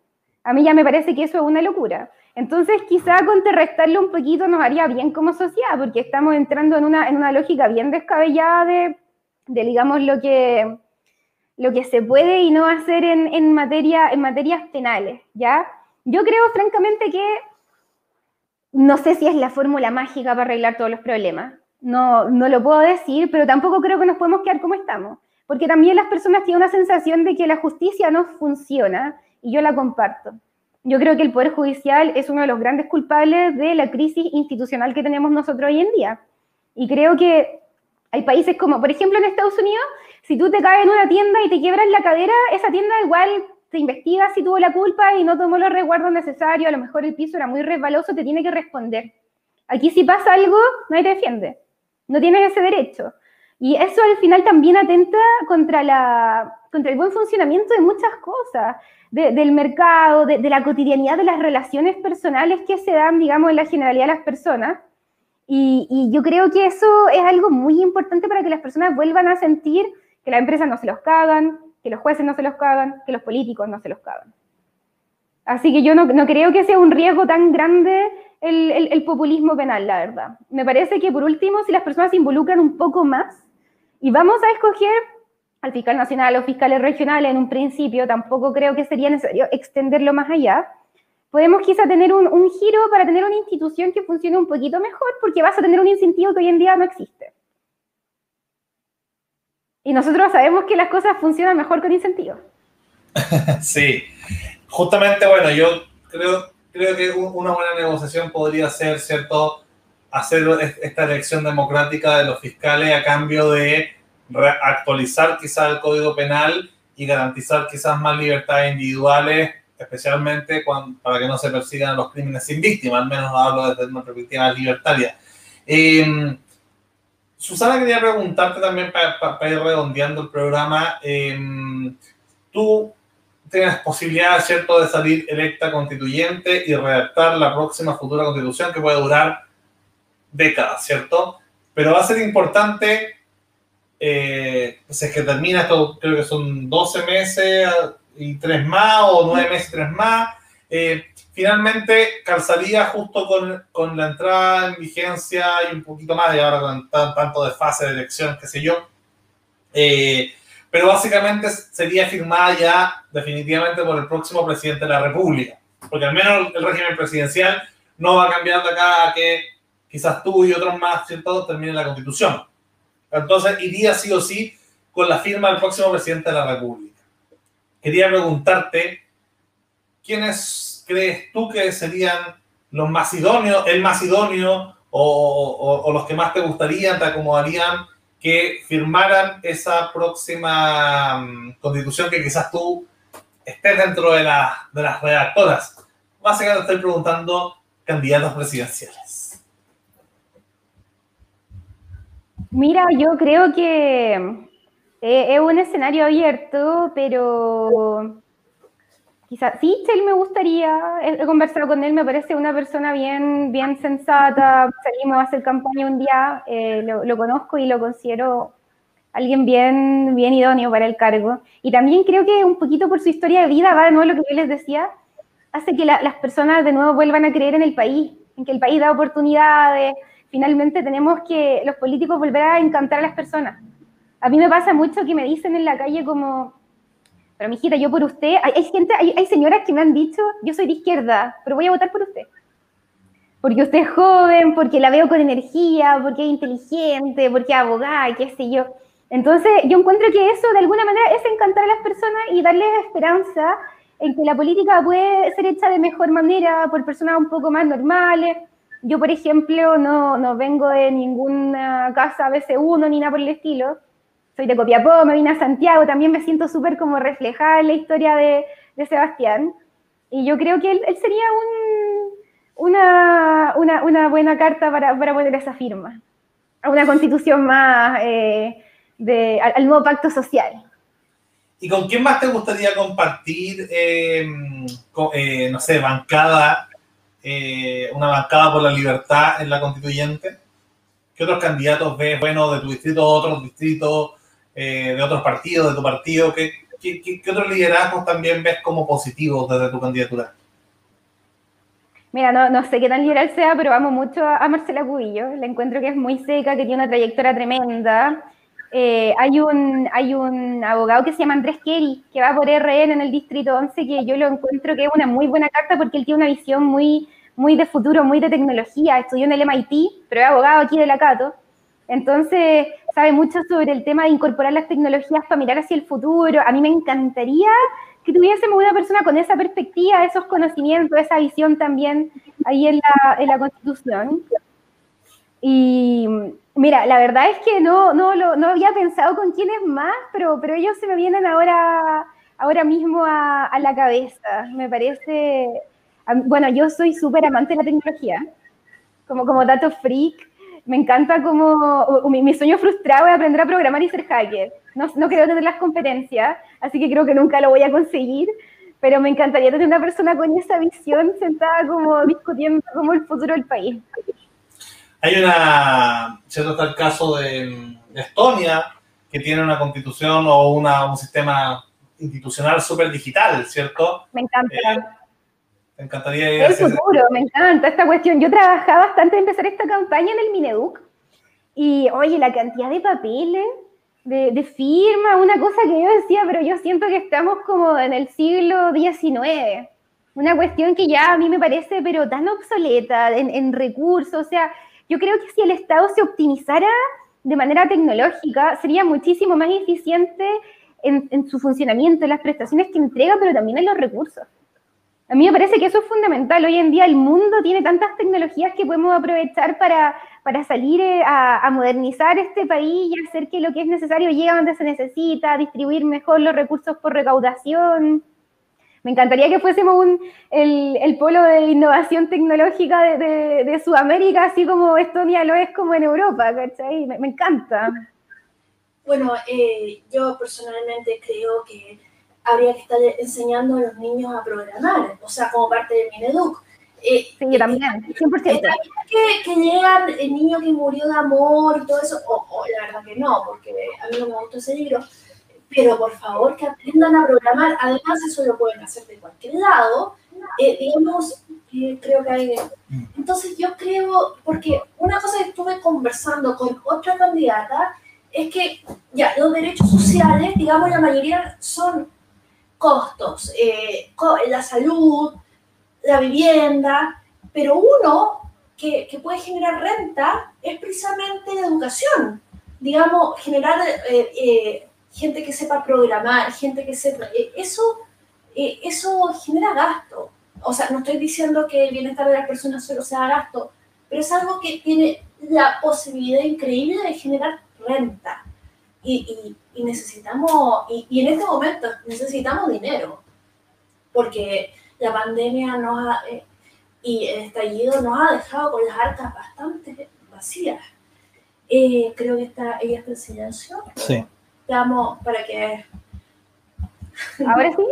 A mí ya me parece que eso es una locura. Entonces, quizá contrarrestarlo un poquito nos haría bien como sociedad, porque estamos entrando en una, en una lógica bien descabellada de, de, digamos, lo que, lo que se puede y no hacer en, en, materia, en materias penales, ¿ya? Yo creo, francamente, que no sé si es la fórmula mágica para arreglar todos los problemas no, no lo puedo decir, pero tampoco creo que nos podemos quedar como estamos, porque también las personas tienen una sensación de que la justicia no funciona y yo la comparto. Yo creo que el Poder Judicial es uno de los grandes culpables de la crisis institucional que tenemos nosotros hoy en día. Y creo que hay países como, por ejemplo, en Estados Unidos, si tú te caes en una tienda y te quiebras la cadera, esa tienda igual te investiga si tuvo la culpa y no tomó los resguardos necesarios, a lo mejor el piso era muy resbaloso, te tiene que responder. Aquí si pasa algo, nadie te defiende. No tienes ese derecho. Y eso al final también atenta contra, la, contra el buen funcionamiento de muchas cosas, del mercado, de, la cotidianidad de las relaciones personales que se dan, digamos, en la generalidad de las personas. Y, y, yo creo que eso es algo muy importante para que las personas vuelvan a sentir que las empresas no se los cagan, que los jueces no se los cagan, que los políticos no se los cagan. Así que yo no, creo que sea un riesgo tan grande el, populismo penal, la verdad. Me parece que por último, si las personas se involucran un poco más y vamos a escoger al fiscal nacional o fiscales regionales en un principio, tampoco creo que sería necesario extenderlo más allá. Podemos quizá tener un, un giro para tener una institución que funcione un poquito mejor porque vas a tener un incentivo que hoy en día no existe. Y nosotros sabemos que las cosas funcionan mejor con incentivos. [laughs] Sí, justamente, bueno, yo creo creo que una buena negociación podría ser, ¿cierto?, hacer esta elección democrática de los fiscales a cambio de actualizar quizás el Código Penal y garantizar quizás más libertades individuales, especialmente para que no se persigan los crímenes sin víctima, al menos hablo desde una perspectiva libertaria. Em, Susana, quería preguntarte también para, ir redondeando el programa. Em, tú tienes posibilidad, ¿cierto?, de salir electa constituyente y redactar la próxima futura constitución que puede durar décadas, ¿cierto? Pero va a ser importante, eh, si es que termina esto, creo que son 12 meses, y tres más o nueve meses y tres más. Eh, finalmente calzaría justo con, con, la entrada en vigencia y un poquito más, y ahora con tanto de fase de elección, qué sé yo. Eh, pero básicamente sería firmada ya definitivamente por el próximo presidente de la República, porque al menos el régimen presidencial no va de acá a que quizás tú y otros más, ¿cierto?, terminen la constitución. Entonces iría sí o sí con la firma del próximo presidente de la República. Quería preguntarte, ¿quiénes crees tú que serían los más idóneos, el más idóneo o, o, los que más te gustarían, te acomodarían que firmaran esa próxima mm, constitución que quizás tú estés dentro de, la, de las redactoras? Básicamente estoy preguntando candidatos presidenciales. Mira, yo creo que eh, es un escenario abierto, pero quizás sí, él me gustaría, he, conversado con él, me parece una persona bien, bien sensata, salimos a hacer campaña un día, eh, lo, conozco y lo considero alguien bien, bien idóneo para el cargo. Y también creo que un poquito por su historia de vida, va de nuevo lo que yo les decía, hace que las personas de nuevo vuelvan a creer en el país, en que el país da oportunidades. Finalmente tenemos que los políticos volver a encantar a las personas. A mí me pasa mucho que me dicen en la calle como, pero mijita, yo por usted, hay, gente, hay, hay, señoras que me han dicho, yo soy de izquierda, pero voy a votar por usted. Porque usted es joven, porque la veo con energía, porque es inteligente, porque es abogada, qué sé yo. Entonces, yo encuentro que eso de alguna manera es encantar a las personas y darles esperanza en que la política puede ser hecha de mejor manera por personas un poco más normales. Yo, por ejemplo, no, no vengo de ninguna casa BC1 ni nada por el estilo soy de Copiapó, me vine a Santiago, también me siento súper como reflejada en la historia de, de, Sebastián. Y yo creo que él, sería un, una, una, una, buena carta para, para, poner esa firma. A una constitución más eh, de, al, nuevo pacto social. ¿Y con quién más te gustaría compartir, eh, eh, no sé, bancada, una bancada por la libertad en la constituyente? ¿Qué otros candidatos ves, bueno, de tu distrito, otros distritos, eh, de otros partidos, de tu partido? ¿Qué, qué, qué, otros liderazgos también ves como positivos desde tu candidatura? Mira, no, no, sé qué tan liberal sea, pero amo mucho a, Marcela Cubillo. La encuentro que es muy seca, que tiene una trayectoria tremenda. Eh, hay, un, hay un abogado que se llama Andrés Kerry, que va por RN en el Distrito 11, que yo lo encuentro que es una muy buena carta porque él tiene una visión muy, muy de futuro, muy de tecnología. Estudió en el MIT, pero es abogado aquí de la Cato. Entonces, sabe mucho sobre el tema de incorporar las tecnologías para mirar hacia el futuro. A mí me encantaría que tuviésemos una persona con esa perspectiva, esos conocimientos, esa visión también ahí en la, en la Constitución. Y mira, la verdad es que no, no, no había pensado con quiénes más, pero, pero ellos se me vienen ahora, ahora mismo a, a la cabeza. Me parece, bueno, yo soy súper amante de la tecnología, como, como dato freak me encanta como mi, sueño frustrado es aprender a programar y ser hacker. No, no creo tener las competencias, así que creo que nunca lo voy a conseguir, pero me encantaría tener una persona con esa visión sentada como discutiendo como el futuro del país. Hay una, ¿cierto? Está el caso de, Estonia, que tiene una constitución o una, un sistema institucional súper digital, ¿cierto? Me encanta. Eh, me encantaría ir El futuro, me encanta esta cuestión. Yo trabajaba bastante en empezar esta campaña en el Mineduc y, oye, la cantidad de papeles, de, de firma, una cosa que yo decía, pero yo siento que estamos como en el siglo XIX. Una cuestión que ya a mí me parece, pero tan obsoleta en, en recursos. O sea, yo creo que si el Estado se optimizara de manera tecnológica, sería muchísimo más eficiente en, en su funcionamiento, en las prestaciones que entrega, pero también en los recursos. A mí me parece que eso es fundamental. Hoy en día el mundo tiene tantas tecnologías que podemos aprovechar para, para salir eh, a, modernizar este país y hacer que lo que es necesario llegue donde se necesita, distribuir mejor los recursos por recaudación. Me encantaría que fuésemos un, el, polo de innovación tecnológica de, de, Sudamérica, así como Estonia lo es como en Europa, ¿cachai? Me, me encanta. Bueno, eh, yo personalmente creo que habría que estar enseñando a los niños a programar, o sea, como parte del Mineduc. Eh, sí, también, 100%. Que, que llegan el niño que murió de amor y todo eso, o, la verdad que no, porque a mí no me gustó ese libro, pero por favor que aprendan a programar. Además, eso lo pueden hacer de cualquier lado. Eh, digamos, eh, creo que hay... Entonces yo creo, porque una cosa que estuve conversando con otra candidata es que ya los derechos sociales, digamos, la mayoría son costos, eh, la salud, la vivienda, pero uno que, que, puede generar renta es precisamente la educación. Digamos, generar eh, eh, gente que sepa programar, gente que sepa... eso, eso genera gasto. O sea, no estoy diciendo que el bienestar de las personas solo sea gasto, pero es algo que tiene la posibilidad increíble de generar renta. Y, y, necesitamos, y, en este momento necesitamos dinero, porque la pandemia nos ha, eh, y el estallido nos ha dejado con las arcas bastante vacías. Eh, creo que está, ella está en silencio. Sí. Damos para que... ¿Ahora sí?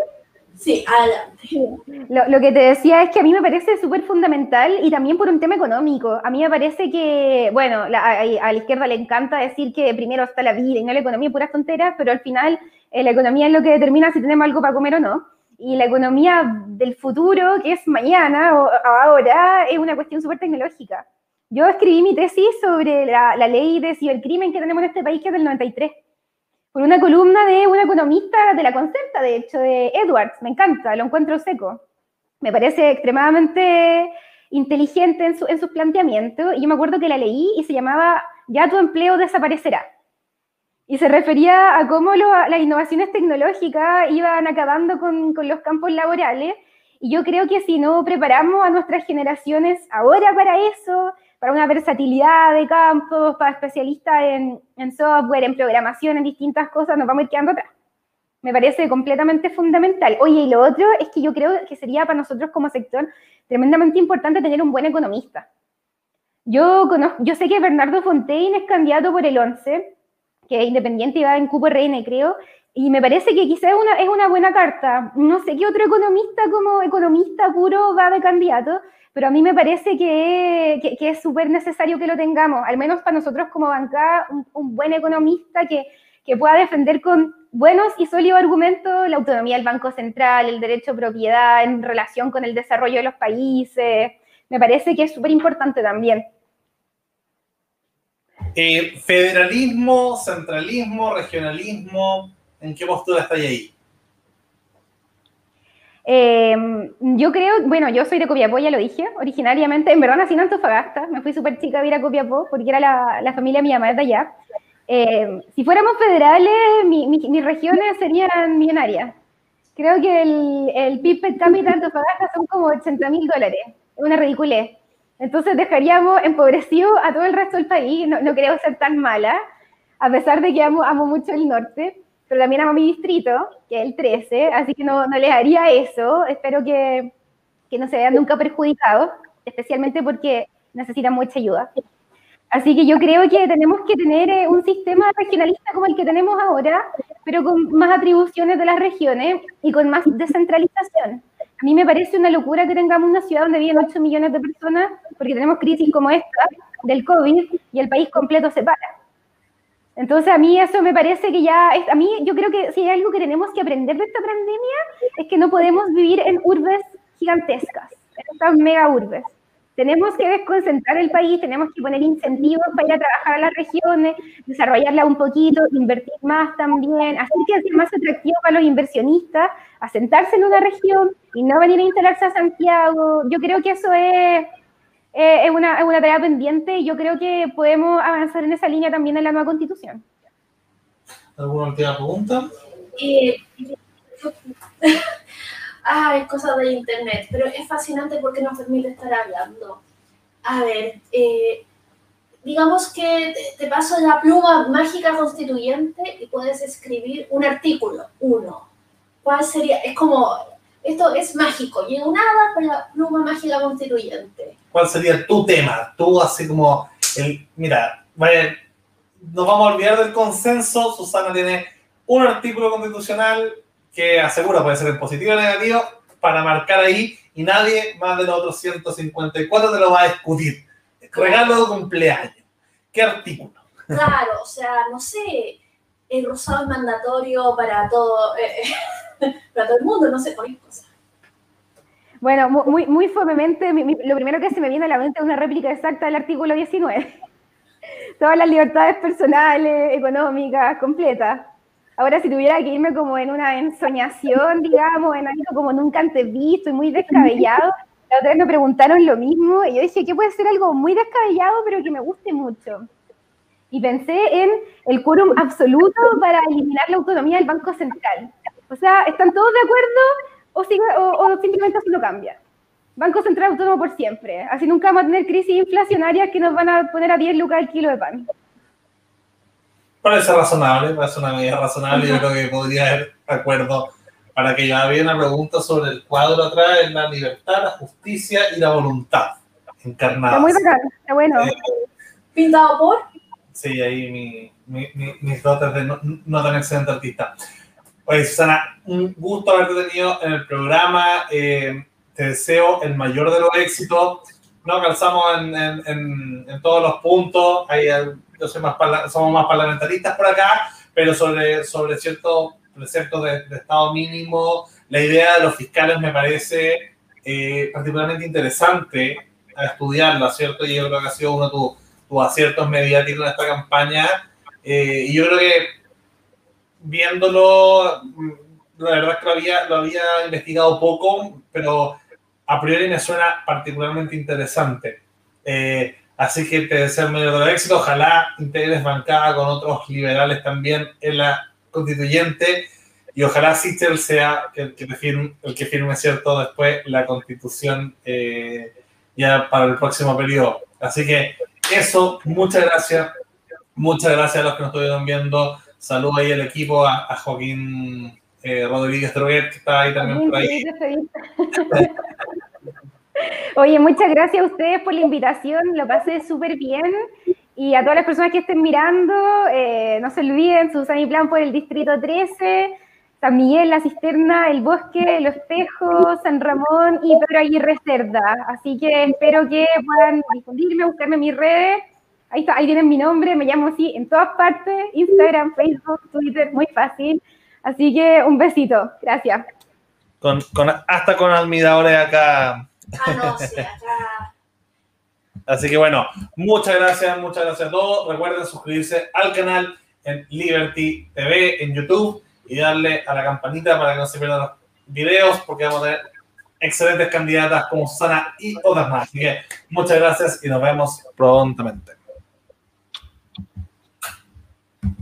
Sí, adelante. Lo, lo, que te decía es que a mí me parece súper fundamental y también por un tema económico. A mí me parece que, bueno, a, la izquierda le encanta decir que primero está la vida y no la economía, puras tonteras, pero al final eh, la economía es lo que determina si tenemos algo para comer o no. Y la economía del futuro, que es mañana o, ahora, es una cuestión súper tecnológica. Yo escribí mi tesis sobre la, la ley de cibercrimen que tenemos en este país, que es del 93 por una columna de una economista de la Concerta, de hecho, de Edwards. Me encanta, lo encuentro seco. Me parece extremadamente inteligente en, su, en sus planteamientos. Y yo me acuerdo que la leí y se llamaba Ya tu empleo desaparecerá. Y se refería a cómo las innovaciones tecnológicas iban acabando con, con los campos laborales. Y yo creo que si no preparamos a nuestras generaciones ahora para eso, para una versatilidad de campos, para especialistas en, en, software, en programación, en distintas cosas, nos vamos a ir quedando atrás. Me parece completamente fundamental. Oye, y lo otro es que yo creo que sería para nosotros como sector tremendamente importante tener un buen economista. Yo, conozco, yo sé que Bernardo Fontaine es candidato por el 11, que es independiente y va en cupo RN, creo, y me parece que quizás una, es una buena carta. No sé qué otro economista como economista puro va de candidato, pero a mí me parece que, que, es súper necesario que lo tengamos, al menos para nosotros como bancada, un, buen economista que, que, pueda defender con buenos y sólidos argumentos la autonomía del Banco Central, el derecho a propiedad en relación con el desarrollo de los países. Me parece que es súper importante también. Eh, federalismo, centralismo, regionalismo, ¿en qué postura está ahí? Eh, yo creo, bueno, yo soy de Copiapó, ya lo dije, originariamente, en verdad nací en Antofagasta, me fui súper chica a vivir a Copiapó porque era la, la familia de mi mamá de allá. Eh, si fuéramos federales, mi, mis regiones serían millonarias. Creo que el, el PIB per cápita de Antofagasta son como 80 mil dólares, es una ridiculez. Entonces dejaríamos empobrecido a todo el resto del país, no, no creo ser tan mala, a pesar de que amo, amo mucho el norte pero también amo mi distrito, que es el 13, así que no, no les haría eso. Espero que, que no se vean nunca perjudicados, especialmente porque necesitan mucha ayuda. Así que yo creo que tenemos que tener eh, un sistema regionalista como el que tenemos ahora, pero con más atribuciones de las regiones y con más descentralización. A mí me parece una locura que tengamos una ciudad donde viven 8 millones de personas, porque tenemos crisis como esta del COVID y el país completo se para. Entonces a mí eso me parece que ya, a mí yo creo que si hay algo que tenemos que aprender de esta pandemia es que no podemos vivir en urbes gigantescas, en estas mega urbes. Tenemos que desconcentrar el país, tenemos que poner incentivos para ir a trabajar a las regiones, desarrollarla un poquito, invertir más también, así que sea más atractivo para los inversionistas, asentarse en una región y no venir a instalarse a Santiago. Yo creo que eso es eh, es, una, es una tarea pendiente y yo creo que podemos avanzar en esa línea también en la nueva constitución. ¿Alguna última pregunta? Eh, [laughs] ah, es cosa de internet, pero es fascinante porque nos permite estar hablando. A ver, eh, digamos que te paso la pluma mágica constituyente y puedes escribir un artículo, uno. ¿Cuál sería? Es como, esto es mágico, llega nada con la pluma mágica constituyente cuál sería tu tema. Tú así como, el, mira, vaya, nos vamos a olvidar del consenso. Susana tiene un artículo constitucional que asegura, puede ser en positivo o negativo, para marcar ahí y nadie más de los otros 154 te lo va a discutir. Regalo de cumpleaños. ¿Qué artículo? Claro, o sea, no sé. el rosado es mandatorio para todo, eh, [laughs] para todo el mundo, no sé, cualquier cosa. Bueno, muy, muy firmemente, lo primero que se me viene a la mente es una réplica exacta del artículo 19. [laughs] Todas las libertades personales, económicas, completas. Ahora, si tuviera que irme como en una ensoñación, digamos, en algo como nunca antes visto y muy descabellado, [laughs] la otra vez me preguntaron lo mismo y yo dije, ¿qué puede ser algo muy descabellado pero que me guste mucho? Y pensé en el quórum absoluto para eliminar la autonomía del Banco Central. O sea, ¿están todos de acuerdo o, o simplemente así lo cambian? Banco Central autónomo por siempre. Así nunca vamos a tener crisis inflacionarias que nos van a poner a 10 lucas el kilo de pan. Parece razonable, parece una medida razonable. Yo creo que podría haber acuerdo para que ya había una pregunta sobre el cuadro atrás en la libertad, la justicia y la voluntad encarnada. Está muy bacán, está bueno. Eh, ¿Pintado por? Sí, ahí mi, mis dotes de no, no tan excelente artista. Oye, Susana, un gusto haberte tenido en el programa. Eh, te deseo el mayor de los éxitos. No calzamos en, en, en, todos los puntos. Hay, yo soy más, somos más parlamentaristas por acá, pero sobre, sobre ciertos preceptos de, de, Estado mínimo, la idea de los fiscales me parece eh, particularmente interesante a estudiarla, ¿cierto? Y yo creo que ha sido uno de tus tu aciertos mediáticos en esta campaña. Eh, y yo creo que viéndolo, la verdad es que lo había, lo había investigado poco, pero a priori me suena particularmente interesante. Eh, así que te deseo el mayor de éxito. Ojalá integres bancada con otros liberales también en la constituyente y ojalá Sichel sea el que, firme, el que firme, ¿cierto?, después la constitución eh, ya para el próximo periodo. Así que eso, muchas gracias. Muchas gracias a los que nos estuvieron viendo. Saludos ahí al equipo, a, Joaquín eh, Rodríguez Droguet, que está ahí también por ahí. [laughs] Oye, muchas gracias a ustedes por la invitación, lo pasé súper bien. Y a todas las personas que estén mirando, eh, no se olviden, Susana y Plan por el Distrito 13, San Miguel, La Cisterna, El Bosque, Los Espejos, San Ramón y Pedro Aguirre Cerda. Así que espero que puedan difundirme, buscarme en mis redes. Ahí, está, ahí tienen mi nombre, me llamo así en todas partes, Instagram, Facebook, Twitter, muy fácil. Así que un besito, gracias. Con, con, hasta con admiradores acá Ah, no, sí, [laughs] Así que bueno, muchas gracias, muchas gracias a todos. Recuerden suscribirse al canal en Liberty TV en YouTube y darle a la campanita para que no se pierdan los videos porque vamos a tener excelentes candidatas como Susana y otras más. Así que muchas gracias y nos vemos prontamente.